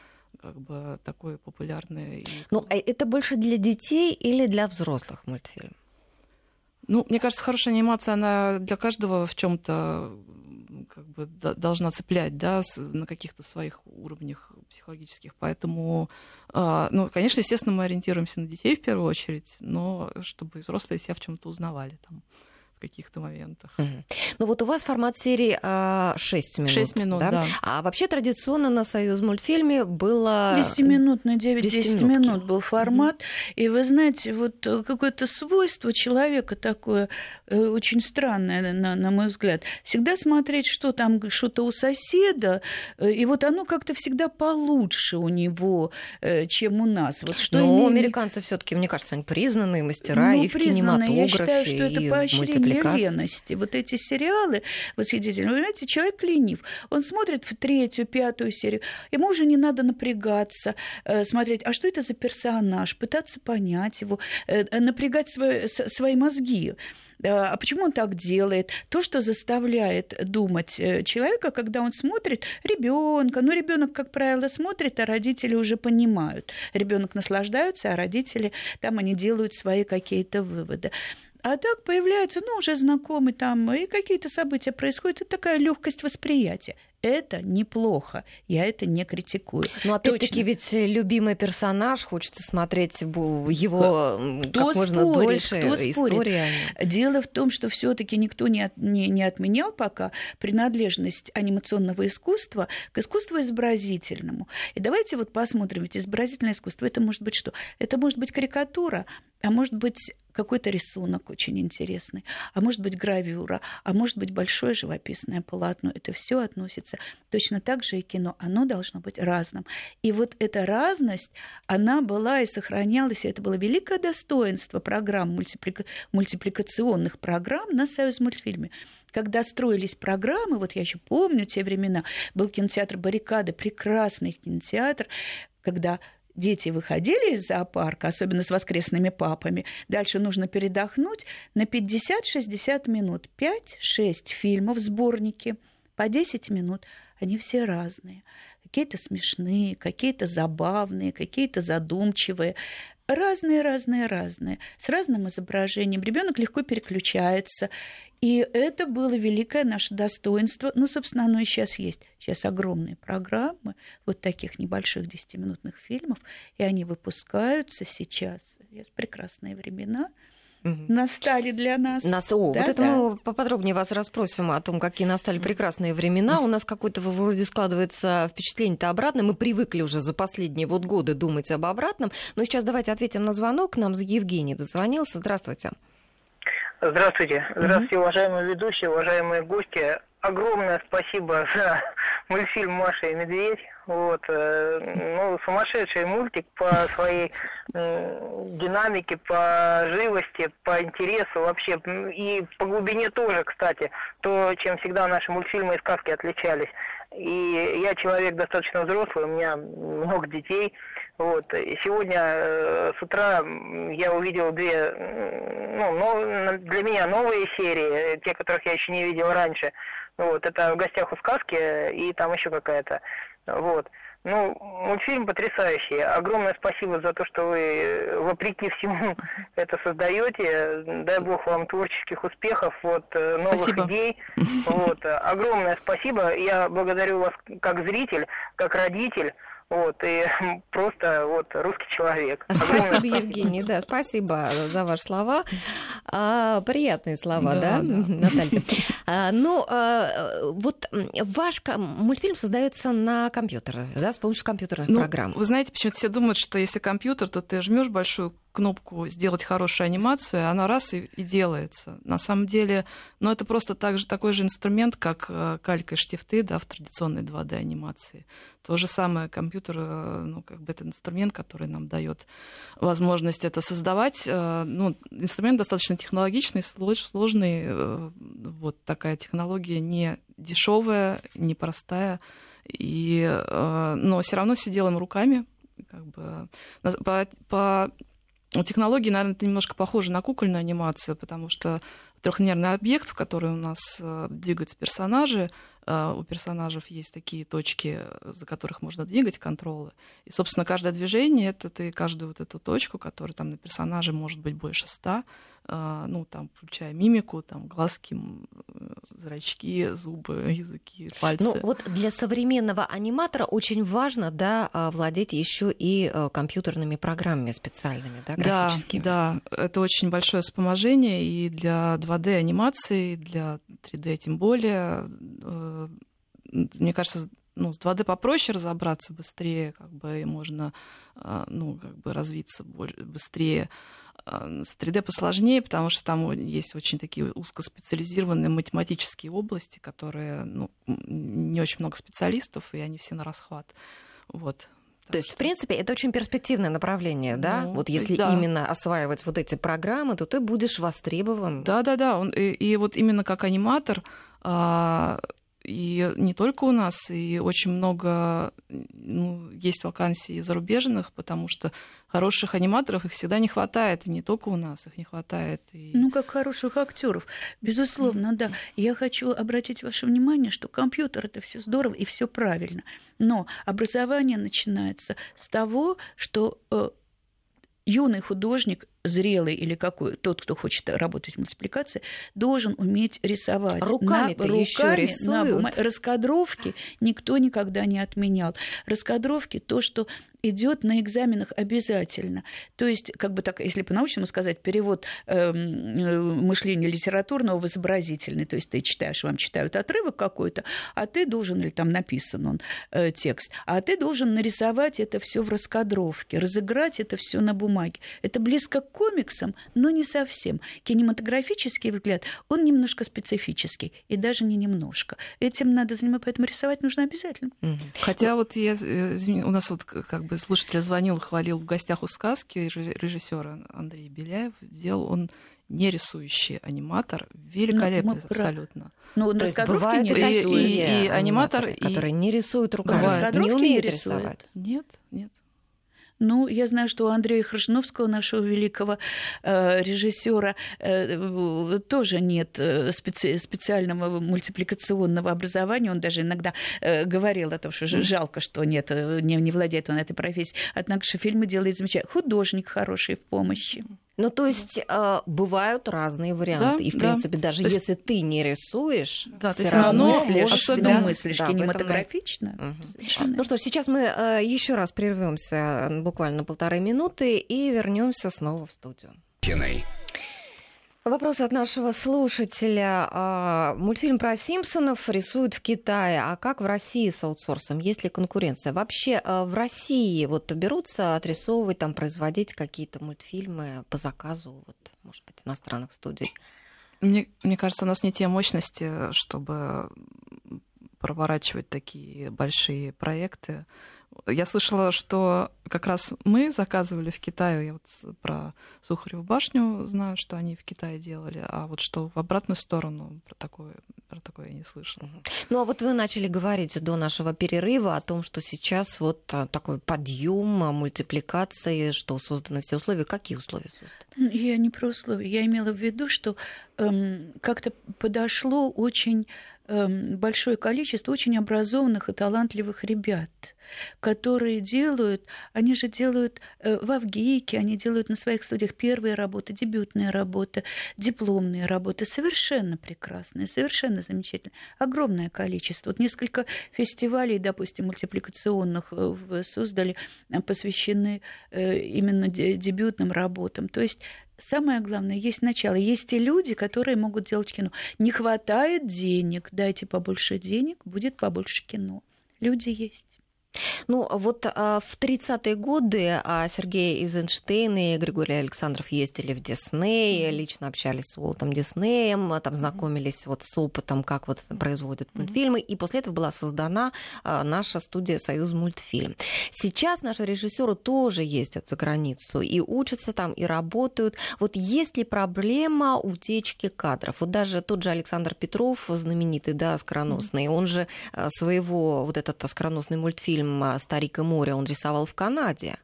Speaker 3: как бы такой популярный. и-
Speaker 1: Ну, а это больше для детей или для взрослых мультфильм?
Speaker 3: Ну, мне кажется, хорошая анимация, она для каждого в чем-то как бы должна цеплять, да, на каких-то своих уровнях психологических. Поэтому, а, ну, конечно, естественно, мы ориентируемся на детей в первую очередь, но чтобы взрослые себя в чем-то узнавали там в каких-то моментах.
Speaker 1: Мгм. Ну вот у вас формат серии а, 6 минут.
Speaker 3: Шесть минут, да.
Speaker 1: А вообще традиционно на Союз мультфильме было...
Speaker 2: 10 минут на 9-10
Speaker 1: десятиминутки.
Speaker 2: минут был формат. И вы знаете, вот э, какое-то свойство человека такое э, очень странное, на, на мой взгляд. Всегда смотреть, что там, что-то у соседа, э, и вот оно как-то всегда получше у него, чем у нас. Вот что
Speaker 1: Но
Speaker 2: имею-
Speaker 1: американцы все-таки, мне кажется, они признанные мастера
Speaker 2: ну,
Speaker 1: и в кинематографе,
Speaker 2: Я считаю, что это
Speaker 1: и
Speaker 2: поощрение
Speaker 1: мультипликации.
Speaker 2: лености. Вот эти сериалы восхитительные. Вы знаете, человек ленив. Он смотрит в третью, пятую серию. Ему уже не надо напрягаться, э, смотреть, а что это за персонаж, пытаться понять его, э, э, напрягать свои, свои мозги. А почему он так делает? То, что заставляет думать человека, когда он смотрит ребенка. Ну, ребенок, как правило, смотрит, а родители уже понимают. Ребенок наслаждается, а родители там они делают свои какие-то выводы. А так появляется, ну, уже знакомый там, и какие-то события происходят, и такая легкость восприятия. Это неплохо, я это не критикую.
Speaker 1: Но опять-таки
Speaker 2: Точно.
Speaker 1: ведь любимый персонаж, хочется смотреть его
Speaker 2: Кто
Speaker 1: как можно
Speaker 2: спорит,
Speaker 1: дольше.
Speaker 2: кто спорит?
Speaker 1: История.
Speaker 2: Дело в том, что все-таки никто не, от- не, не отменял пока принадлежность анимационного искусства к искусству изобразительному. И давайте вот посмотрим, ведь изобразительное искусство это может быть что? Это может быть карикатура, а может быть какой-то рисунок очень интересный, а может быть гравюра, а может быть большое живописное полотно. Это все относится точно так же и кино. Оно должно быть разным. И вот эта разность, она была и сохранялась, и это было великое достоинство программ, мультиплика- мультипликационных программ на Союз мультфильме. Когда строились программы, вот я еще помню те времена, был кинотеатр «Баррикады», прекрасный кинотеатр, когда дети выходили из зоопарка, особенно с воскресными папами, дальше нужно передохнуть на 50-60 минут. 5-6 фильмов, сборники по 10 минут. Они все разные. Какие-то смешные, какие-то забавные, какие-то задумчивые. Разные, разные, разные. С разным изображением. Ребенок легко переключается. И это было великое наше достоинство. Ну, собственно, оно и сейчас есть. Сейчас огромные программы вот таких небольших 10-минутных фильмов, и они выпускаются сейчас. Есть прекрасные времена Настали для нас.
Speaker 1: Нас, о,
Speaker 2: Да,
Speaker 1: вот это
Speaker 2: да.
Speaker 1: мы поподробнее вас расспросим о том, какие настали прекрасные времена. У нас какое-то вроде складывается впечатление-то обратное. Мы привыкли уже за последние вот годы думать об обратном. Но сейчас давайте ответим на звонок. Нам Евгений дозвонился. Здравствуйте.
Speaker 9: Здравствуйте. Здравствуйте, уважаемые ведущие, уважаемые гости. Огромное спасибо за мультфильм «Маша и медведь». Вот, э, ну, сумасшедший мультик по своей динамике, по живости, по интересу вообще. И по глубине тоже, кстати, то, чем всегда наши мультфильмы и сказки отличались. И я человек достаточно взрослый, у меня много детей. Вот. И сегодня э, с утра я увидел две, ну, но, для меня новые серии, те, которых я еще не видел раньше. Вот. Это «В гостях у сказки» и там еще какая-то. Вот. Ну, мультфильм потрясающий. Огромное спасибо за то, что вы, вопреки всему, это создаете. Дай бог вам творческих успехов, вот, э, новых
Speaker 3: Спасибо.
Speaker 9: идей. Вот. Огромное спасибо. Я благодарю вас как зритель, как родитель. Вот, и просто вот русский человек.
Speaker 1: Спасибо, Евгений, да, спасибо за ваши слова. А, приятные слова, да,
Speaker 3: Да, да.
Speaker 1: Наталья? А, ну, а, вот ваш мультфильм создается на компьютере, да, с помощью компьютерных
Speaker 3: Ну,
Speaker 1: программ.
Speaker 3: Вы знаете, почему-то все думают, что если компьютер, то ты жмешь большую кнопку сделать хорошую анимацию, она раз и, и делается. На самом деле, ну, это просто так же, такой же инструмент, как э, калька и штифты да, в традиционной 2D анимации. То же самое компьютер, э, ну, как бы это инструмент, который нам дает возможность это создавать. Э, Ну, инструмент достаточно технологичный, слож- сложный. Вот такая технология не дешевая, не простая. И, но все равно все делаем руками. Как бы, по, по технологии, наверное, это немножко похоже на кукольную анимацию, потому что трехмерный объект, в который у нас э, двигаются персонажи, э, у персонажей есть такие точки, за которых можно двигать контролы. И, собственно, каждое движение это ты каждую вот эту точку, которая там на персонаже может быть больше ста, ну, там, включая мимику, там, глазки, э, зрачки, зубы, языки, пальцы.
Speaker 1: Ну, вот для современного аниматора очень важно, да, а, владеть еще и э, компьютерными программами специальными, да,
Speaker 3: Да,
Speaker 1: графическими.
Speaker 3: да, это очень большое вспоможение и для 2D анимации, и для 3D тем более. Э, Мне кажется, ну, с 2D попроще разобраться быстрее, как бы и можно э, ну, как бы развиться быстрее. А С 3D посложнее, потому что там есть очень такие узкоспециализированные математические области, которые ну, не очень много специалистов, и они все на расхват. Вот.
Speaker 1: То есть, в принципе, это очень перспективное направление, да?
Speaker 3: Ну,
Speaker 1: вот если
Speaker 3: да.
Speaker 1: именно осваивать вот эти программы, то ты будешь востребован.
Speaker 3: Да, да, да. Он, и, и вот именно как аниматор, а, и не только у нас, и очень много ну, есть вакансий зарубежных, потому что хороших аниматоров их всегда не хватает, и не только у нас, их не хватает. И...
Speaker 2: Ну, как хороших актеров. Безусловно, да. Я хочу обратить ваше внимание, что компьютер это все здорово и все правильно. Но образование начинается с того, что э, юный художник, зрелый или какой, тот, кто хочет работать в мультипликации, должен уметь рисовать.
Speaker 1: Руками-то
Speaker 2: На- руками,
Speaker 1: рисуют.
Speaker 2: на бума- Раскадровки никто никогда не отменял. Раскадровки то, что идет на экзаменах обязательно. То есть, как бы так, если по-научному сказать, перевод эм, э, мышления литературного в изобразительный. То есть ты читаешь, вам читают отрывок какой-то, а ты должен, или там написан он э, текст, а ты должен нарисовать это все в раскадровке, разыграть это все на бумаге. Это близко к комиксам, но не совсем. Кинематографический взгляд, он немножко специфический, и даже не немножко. Этим надо заниматься, поэтому рисовать нужно обязательно.
Speaker 3: Хотя вот я, э, извини, у нас вот как бы слушатель звонил, хвалил в гостях у сказки режиссера Андрей Беляев, сделал он не рисующий аниматор, великолепный
Speaker 2: Ну,
Speaker 3: абсолютно.
Speaker 2: Но он
Speaker 1: То есть
Speaker 2: раскадровки
Speaker 1: бывают
Speaker 2: не
Speaker 1: и
Speaker 3: и-
Speaker 2: рисует.
Speaker 3: и аниматор, и-
Speaker 1: которые не рисуют руками,
Speaker 3: Бывает.
Speaker 1: не
Speaker 2: рисуют.
Speaker 1: рисовать.
Speaker 3: Нет, нет.
Speaker 2: Ну, я знаю, что у Андрея Хржновского, нашего великого э, режиссера, э, тоже нет э, специ- специального мультипликационного образования. Он даже иногда э, говорил о том, что жалко, что нет, э, не, не владеет он этой профессией. Однако же фильмы делает замечательно. Художник хороший в помощи.
Speaker 1: Ну, то есть э, бывают разные варианты.
Speaker 3: Да,
Speaker 1: и, в
Speaker 3: да.
Speaker 1: принципе, даже
Speaker 3: То есть-
Speaker 1: если ты не рисуешь,
Speaker 3: Да, ты
Speaker 1: всё
Speaker 3: всё
Speaker 1: равно
Speaker 2: мыслишь,
Speaker 3: особенно
Speaker 1: себя-
Speaker 2: мыслишь
Speaker 1: да, этом
Speaker 2: кинематографично.
Speaker 1: Мгм.
Speaker 2: Совершенно
Speaker 1: Ну что ж, сейчас мы еще раз прервемся буквально полторы минуты и вернемся снова в студию. Вопрос от нашего слушателя. А, Мультфильм про Симпсонов рисуют в Китае. А как в России с аутсорсом? Есть ли конкуренция? Вообще а, в России вот берутся отрисовывать, там, производить какие-то мультфильмы по заказу, вот, может быть, иностранных студий?
Speaker 3: Мне, мне кажется, у нас не те мощности, чтобы проворачивать такие большие проекты. Я слышала, что как раз мы заказывали в Китае, я вот про Сухареву башню знаю, что они в Китае делали, а вот что в обратную сторону про такое, про такое я не слышала.
Speaker 1: Ну а вот вы начали говорить до нашего перерыва о том, что сейчас вот а, такой подъем а, мультипликации, что созданы все условия. Какие условия созданы?
Speaker 2: Я не про условия. Я имела в виду, что эм, как-то подошло очень эм, большое количество очень образованных и талантливых ребят которые делают, они же делают э, в Авгике, они делают на своих студиях первые работы, дебютные работы, дипломные работы, совершенно прекрасные, совершенно замечательные. Огромное количество. Вот несколько фестивалей, допустим, мультипликационных э, в Суздале э, посвящены именно дебютным работам. То есть Самое главное, есть начало. Есть те люди, которые могут делать кино. Не хватает денег, дайте побольше денег, будет побольше кино. Люди есть.
Speaker 1: Ну, вот а, в 30-е годы а, Сергей Эйзенштейн и Григорий Александров ездили в Дисней, лично общались с Уолтом Диснеем, а, там знакомились вот с опытом, как вот производят мультфильмы, и после этого была создана а, наша студия «Союз мультфильм». Сейчас наши режиссеры тоже ездят за границу и учатся там, и работают. Вот есть ли проблема утечки кадров? Вот даже тот же Александр Петров, знаменитый, да, скороносный, mm-hmm. он же своего вот этот скороносный мультфильм фильм а, «Старик и море» он рисовал в Канаде.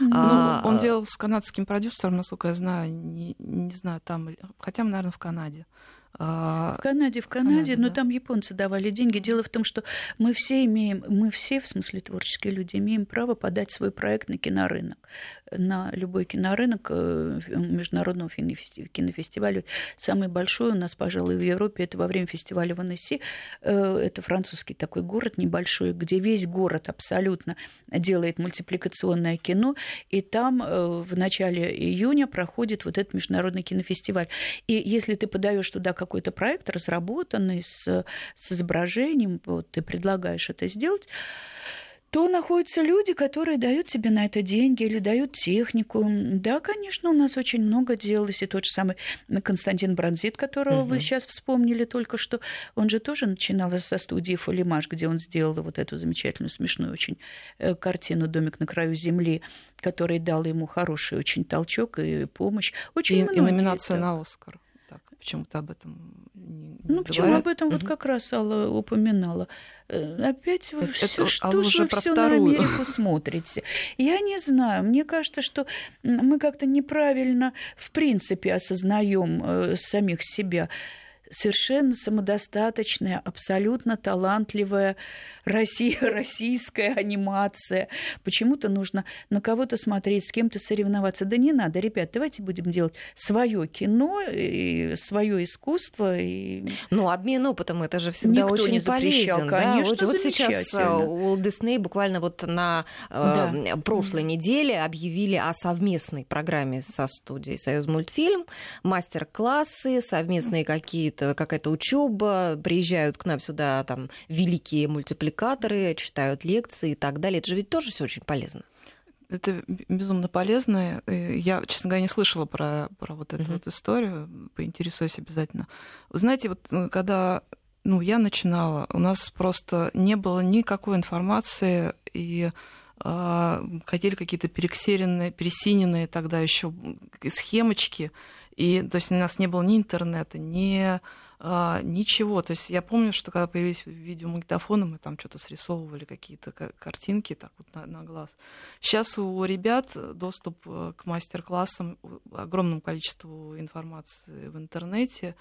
Speaker 3: Ну, а, он делал с канадским продюсером, насколько я знаю, не, не знаю, там, хотя, наверное, в Канаде.
Speaker 2: А, в Канаде, в Канаде, Канаде но да. там японцы давали деньги. Дело в том, что мы все имеем, мы все, в смысле творческие люди, имеем право подать свой проект на кинорынок на любой кинорынок э, международного кинофестиваля. Самый большой у нас, пожалуй, в Европе, это во время фестиваля в Аннесси. Э, это французский такой город небольшой, где весь город абсолютно делает мультипликационное кино. И там э, в начале июня проходит вот этот международный кинофестиваль. И если ты подаешь туда какой-то проект, разработанный с, с изображением, вот ты предлагаешь это сделать, то находятся люди, которые дают тебе на это деньги или дают технику. Да, конечно, у нас очень много делалось. И тот же самый Константин Бронзит, которого угу. вы сейчас вспомнили только что, он же тоже начинал со студии Фолимаш, где он сделал вот эту замечательную, смешную очень э, картину «Домик на краю земли», который дал ему хороший очень толчок и помощь. Очень
Speaker 3: и, и номинацию это... на Оскар почему-то об этом не,
Speaker 2: Ну, почему об этом угу. вот как раз Алла упоминала. Э, опять вы это, все, что Алла же вы все на Америку смотрите? Я не знаю. Мне кажется, что мы как-то неправильно в принципе осознаем э, самих себя совершенно самодостаточная, абсолютно талантливая Россия, российская анимация. Почему-то нужно на кого-то смотреть, с кем-то соревноваться. Да не надо, ребят, давайте будем делать свое кино, и свое искусство. И...
Speaker 1: Ну, обмен опытом это же всегда Никто очень не полезен.
Speaker 2: Конечно,
Speaker 1: да? вот, вот сейчас э, Уолт Дисней буквально вот на э, да. прошлой неделе объявили о совместной программе со студией Союз мультфильм, мастер-классы, совместные какие-то какие-то, какая-то учеба, приезжают к нам сюда там великие мультипликаторы, читают лекции и так далее. Это же ведь тоже все очень полезно.
Speaker 3: Это безумно полезно. Я, честно говоря, не слышала про, про вот эту uh-huh. вот историю. Поинтересуюсь обязательно. Вы знаете, вот э, когда ну, я начинала, у нас просто не было никакой информации, и э, хотели какие-то перексеренные, пересиненные тогда еще схемочки. И то есть у нас не было ни интернета, ни а, ничего. То есть я помню, что когда появились видеомагнитофоны, мы там что-то срисовывали, какие-то картинки так вот на, на глаз. Сейчас у ребят доступ э, к мастер-классам, огромному количеству информации в интернете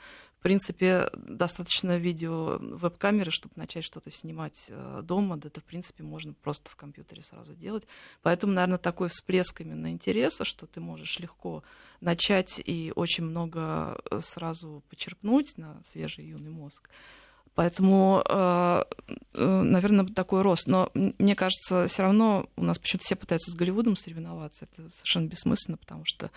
Speaker 3: принципе, достаточно видео веб-камеры, чтобы начать что-то снимать э, дома. Да это, в принципе, можно просто в компьютере сразу делать. Поэтому, наверное, такой всплеск именно интереса, что ты можешь легко начать и очень много э, сразу почерпнуть на свежий юный мозг. Поэтому, э, наверное, такой рост. Но мне кажется, все равно у нас почему-то все пытаются с Голливудом соревноваться. Это совершенно бессмысленно, потому что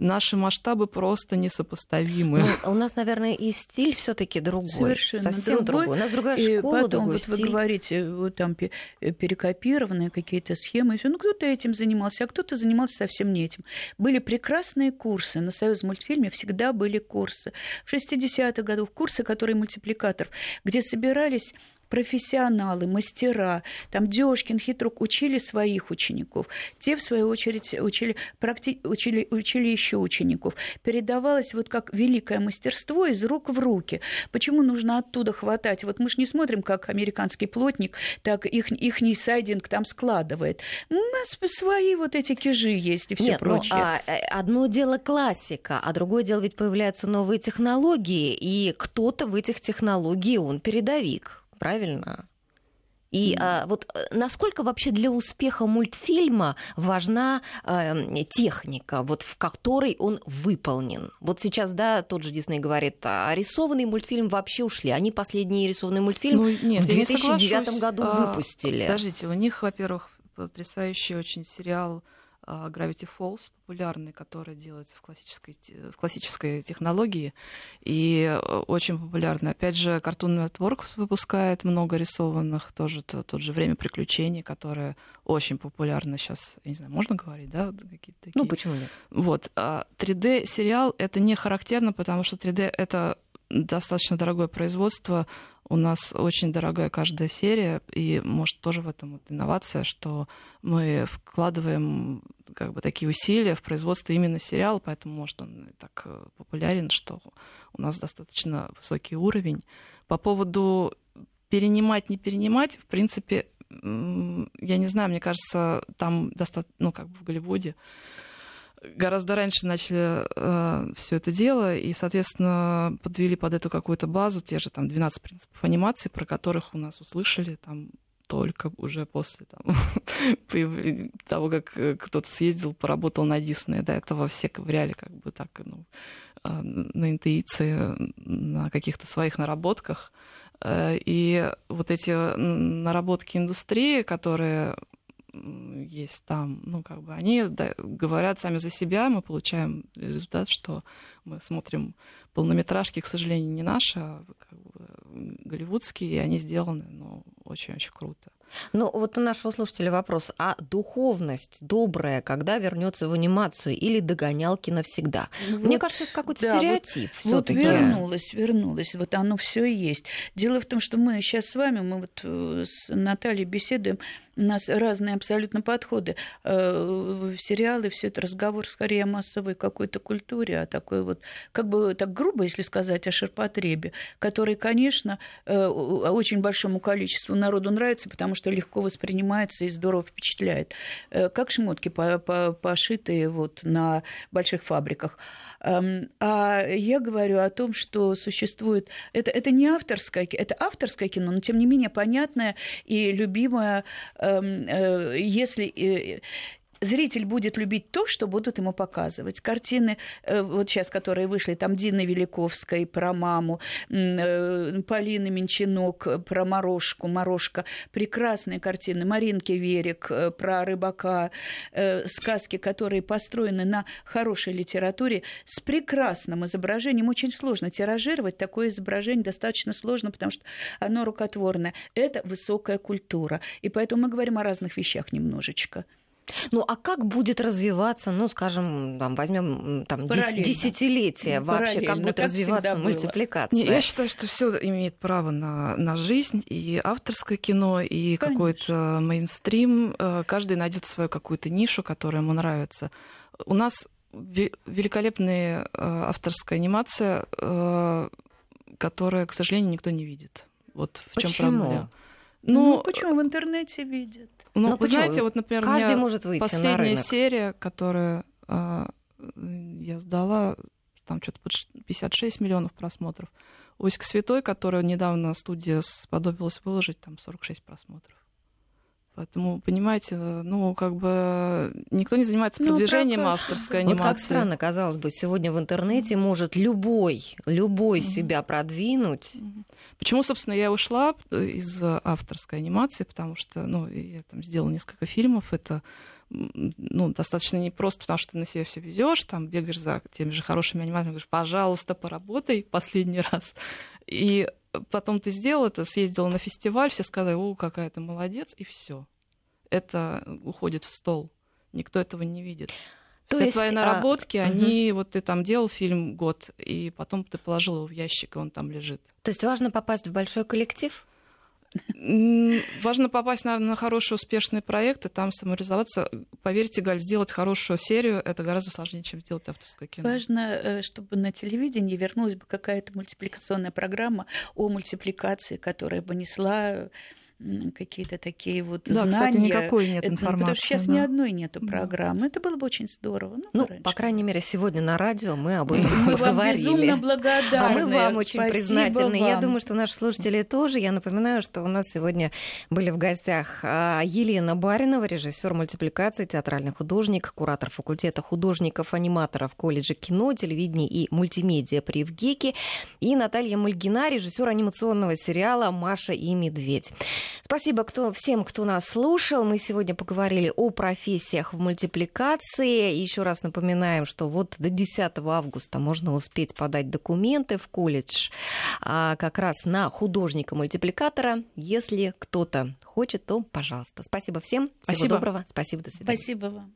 Speaker 3: наши масштабы просто несопоставимы.
Speaker 1: Ну, у нас, наверное, и стиль все таки другой.
Speaker 2: Совершенно
Speaker 1: Совсем другой.
Speaker 2: другой.
Speaker 1: У нас другая
Speaker 2: И
Speaker 1: школа,
Speaker 2: потом,
Speaker 1: другой
Speaker 2: вот
Speaker 1: стиль.
Speaker 2: вы говорите, вот там пе- э, перекопированные какие-то схемы, ну кто-то этим занимался, а кто-то занимался совсем не этим. Были прекрасные курсы, на Союз мультфильме всегда были курсы. В 60-х годах курсы, которые мультипликаторов, где собирались профессионалы, мастера, там Дёшкин, Хитрук учили своих учеников. Те, в свою очередь, учили, практи... учили, учили еще учеников. Передавалось вот как великое мастерство из рук в руки. Почему нужно оттуда хватать? Вот мы же не смотрим, как американский плотник, так их, ихний сайдинг там складывает. У нас свои вот эти кижи есть и все
Speaker 1: ну,
Speaker 2: прочее.
Speaker 1: а, э, одно дело классика, а другое дело ведь появляются новые технологии, и кто-то в этих технологиях, он передовик, правильно? И а, вот э, насколько вообще для успеха мультфильма важна э, техника, вот в которой он выполнен? Вот сейчас, да, тот же Дисней говорит, а рисованный мультфильм вообще ушли. Они последний рисованный мультфильм
Speaker 3: Ну, нет,
Speaker 1: в
Speaker 3: я не
Speaker 1: 2009
Speaker 3: соглашусь.
Speaker 1: году
Speaker 3: А,
Speaker 1: выпустили.
Speaker 3: Подождите, у них, во-первых, потрясающий очень сериал а, Gravity Falls, популярный, который делается в классической, в классической технологии, и э, очень популярный. Опять же, Cartoon Network выпускает много рисованных, тоже то- тот же «Время приключений», которое очень популярно сейчас, я не знаю, можно говорить, да, вот какие-то такие?
Speaker 1: Ну, почему нет?
Speaker 3: Вот. а 3D-сериал это не характерно, потому что 3D это достаточно дорогое производство. У нас очень дорогая каждая серия, и может тоже в этом вот инновация, что мы вкладываем как бы такие усилия в производство именно сериала, поэтому может он так э, популярен, что у нас достаточно высокий уровень. По поводу перенимать, не перенимать, в принципе, я не знаю, мне кажется, там достаточно, ну, как бы в Голливуде гораздо раньше начали э, все это дело и, соответственно, подвели под эту какую-то базу те же там 12 принципов анимации, про которых у нас услышали там только уже после там, того, как э, кто-то съездил, поработал на Дисней. До этого все ковыряли как бы так, ну, э, на интуиции, на каких-то своих наработках. Э, И вот эти наработки индустрии, которые есть там, ну, как бы они да, говорят сами за себя, мы получаем результат, что мы смотрим полнометражки, к сожалению, не наши, а как бы, голливудские, и они сделаны, ну, очень-очень круто.
Speaker 1: Ну, вот у нашего слушателя вопрос. А духовность добрая, когда вернется в анимацию или догонялки навсегда? Мне
Speaker 2: Вот,
Speaker 1: кажется, это какой-то
Speaker 2: да, вот-
Speaker 1: стереотип
Speaker 2: Вот
Speaker 1: всё-таки.
Speaker 2: вернулась, вернулась. Вот оно все и есть. Дело в том, что мы сейчас с вами, мы вот э, с Натальей беседуем, у нас разные абсолютно подходы. Э, сериалы все это разговор скорее о массовой какой-то культуре, о такой вот, как бы так грубо, если сказать, о ширпотребе, который, конечно, э, очень большому количеству народу нравится, потому что легко воспринимается и здорово впечатляет. Э, Как шмотки по- по- пошитые вот на больших фабриках. Эм, А я говорю о том, что существует... Это, это не авторское, ки- это авторское кино, но тем не менее понятное и любимое, эм, э, если... Зритель будет любить то, что будут ему показывать. Картины, э, вот сейчас, которые вышли, там Дины Великовской про маму, э, Полины Менчинок про Морошку, Морошка. Прекрасные картины. Маринки Верик э, про рыбака. Сказки, которые построены на хорошей литературе с прекрасным изображением. Очень сложно тиражировать такое изображение, достаточно сложно, потому что оно рукотворное. Это высокая культура. И поэтому мы говорим о разных вещах немножечко.
Speaker 1: Ну, а как будет развиваться, ну, скажем, там, возьмем там,
Speaker 2: Параллельно.
Speaker 1: десятилетия
Speaker 2: Ну,
Speaker 1: вообще, как будет
Speaker 2: как
Speaker 1: развиваться мультипликация?
Speaker 3: Не, я считаю, что все имеет право на, на жизнь, и авторское кино, и какой-то мейнстрим. Э, Каждый найдет свою какую-то нишу, которая ему нравится. У нас ве- великолепная э, авторская анимация, э, которая, к сожалению, никто не видит. Вот в чем проблема.
Speaker 2: Ну,
Speaker 3: Ну,
Speaker 2: почему в интернете видят?
Speaker 3: ну,
Speaker 1: Ну,
Speaker 3: вы
Speaker 1: почему?
Speaker 3: знаете, вот, например, у
Speaker 1: Каждый
Speaker 3: меня
Speaker 1: может выйти на
Speaker 3: последняя
Speaker 1: рынок.
Speaker 3: серия, которую э, я сдала, там что-то под ш- 56 миллионов просмотров. Оська Святой, которую недавно студия сподобилась выложить, там 46 просмотров. Поэтому, понимаете, э, ну, как бы никто не занимается
Speaker 2: Ну,
Speaker 3: продвижением
Speaker 2: прокат.
Speaker 3: авторской
Speaker 1: Вот
Speaker 3: анимации.
Speaker 1: как странно, казалось бы, сегодня в интернете может любой, любой себя продвинуть.
Speaker 3: Почему, собственно, я ушла э, из авторской анимации, потому что, ну, я там сделала несколько фильмов, это ну, достаточно непросто, потому что ты на себя все везешь, там бегаешь за теми же хорошими аниматорами, говоришь, пожалуйста, поработай последний раз. И потом ты сделал это, съездила на фестиваль, все сказали, о, какая ты молодец, и все. Это уходит в стол. Никто этого не видит.
Speaker 1: То
Speaker 3: Все
Speaker 1: есть,
Speaker 3: твои
Speaker 1: а,
Speaker 3: наработки, они,
Speaker 1: мгм.
Speaker 3: вот ты там делал фильм год, и потом ты положил его в ящик, и он там лежит.
Speaker 1: То есть важно попасть в большой коллектив?
Speaker 3: Важно попасть на, на хороший, успешный проект и там самореализоваться. Поверьте, Галь, сделать хорошую серию это гораздо сложнее, чем сделать авторское кино.
Speaker 2: Важно, э, чтобы на телевидении вернулась бы какая-то мультипликационная программа о мультипликации, которая бы несла какие-то такие вот
Speaker 3: Да,
Speaker 2: знания.
Speaker 3: кстати, никакой нет
Speaker 2: Это, ну, Потому
Speaker 3: информации,
Speaker 2: что сейчас
Speaker 3: да.
Speaker 2: ни одной нету
Speaker 3: Да.
Speaker 2: программы. Это было бы очень здорово. Ну,
Speaker 1: Ну, по крайней мере, сегодня на радио мы об этом
Speaker 2: мы вам
Speaker 1: поговорили.
Speaker 2: безумно благодарны.
Speaker 1: А мы вам очень
Speaker 2: Спасибо
Speaker 1: признательны. Я
Speaker 2: вам.
Speaker 1: думаю, что наши слушатели тоже. Я напоминаю, что у нас сегодня были в гостях а, Елена Баринова, режиссер мультипликации, театральный художник, куратор факультета художников-аниматоров колледжа кино, телевидения и мультимедиа при ВГИКе, и Наталья Мальгина, режиссер анимационного сериала «Маша и медведь». Спасибо кто, всем, кто нас слушал. Мы сегодня поговорили о профессиях в мультипликации. Еще раз напоминаем, что вот до 10 августа можно успеть подать документы в колледж а, как раз на художника-мультипликатора. Если кто-то хочет, то пожалуйста. Спасибо всем. Всего
Speaker 2: Спасибо.
Speaker 1: доброго. Спасибо. До свидания.
Speaker 2: Спасибо вам.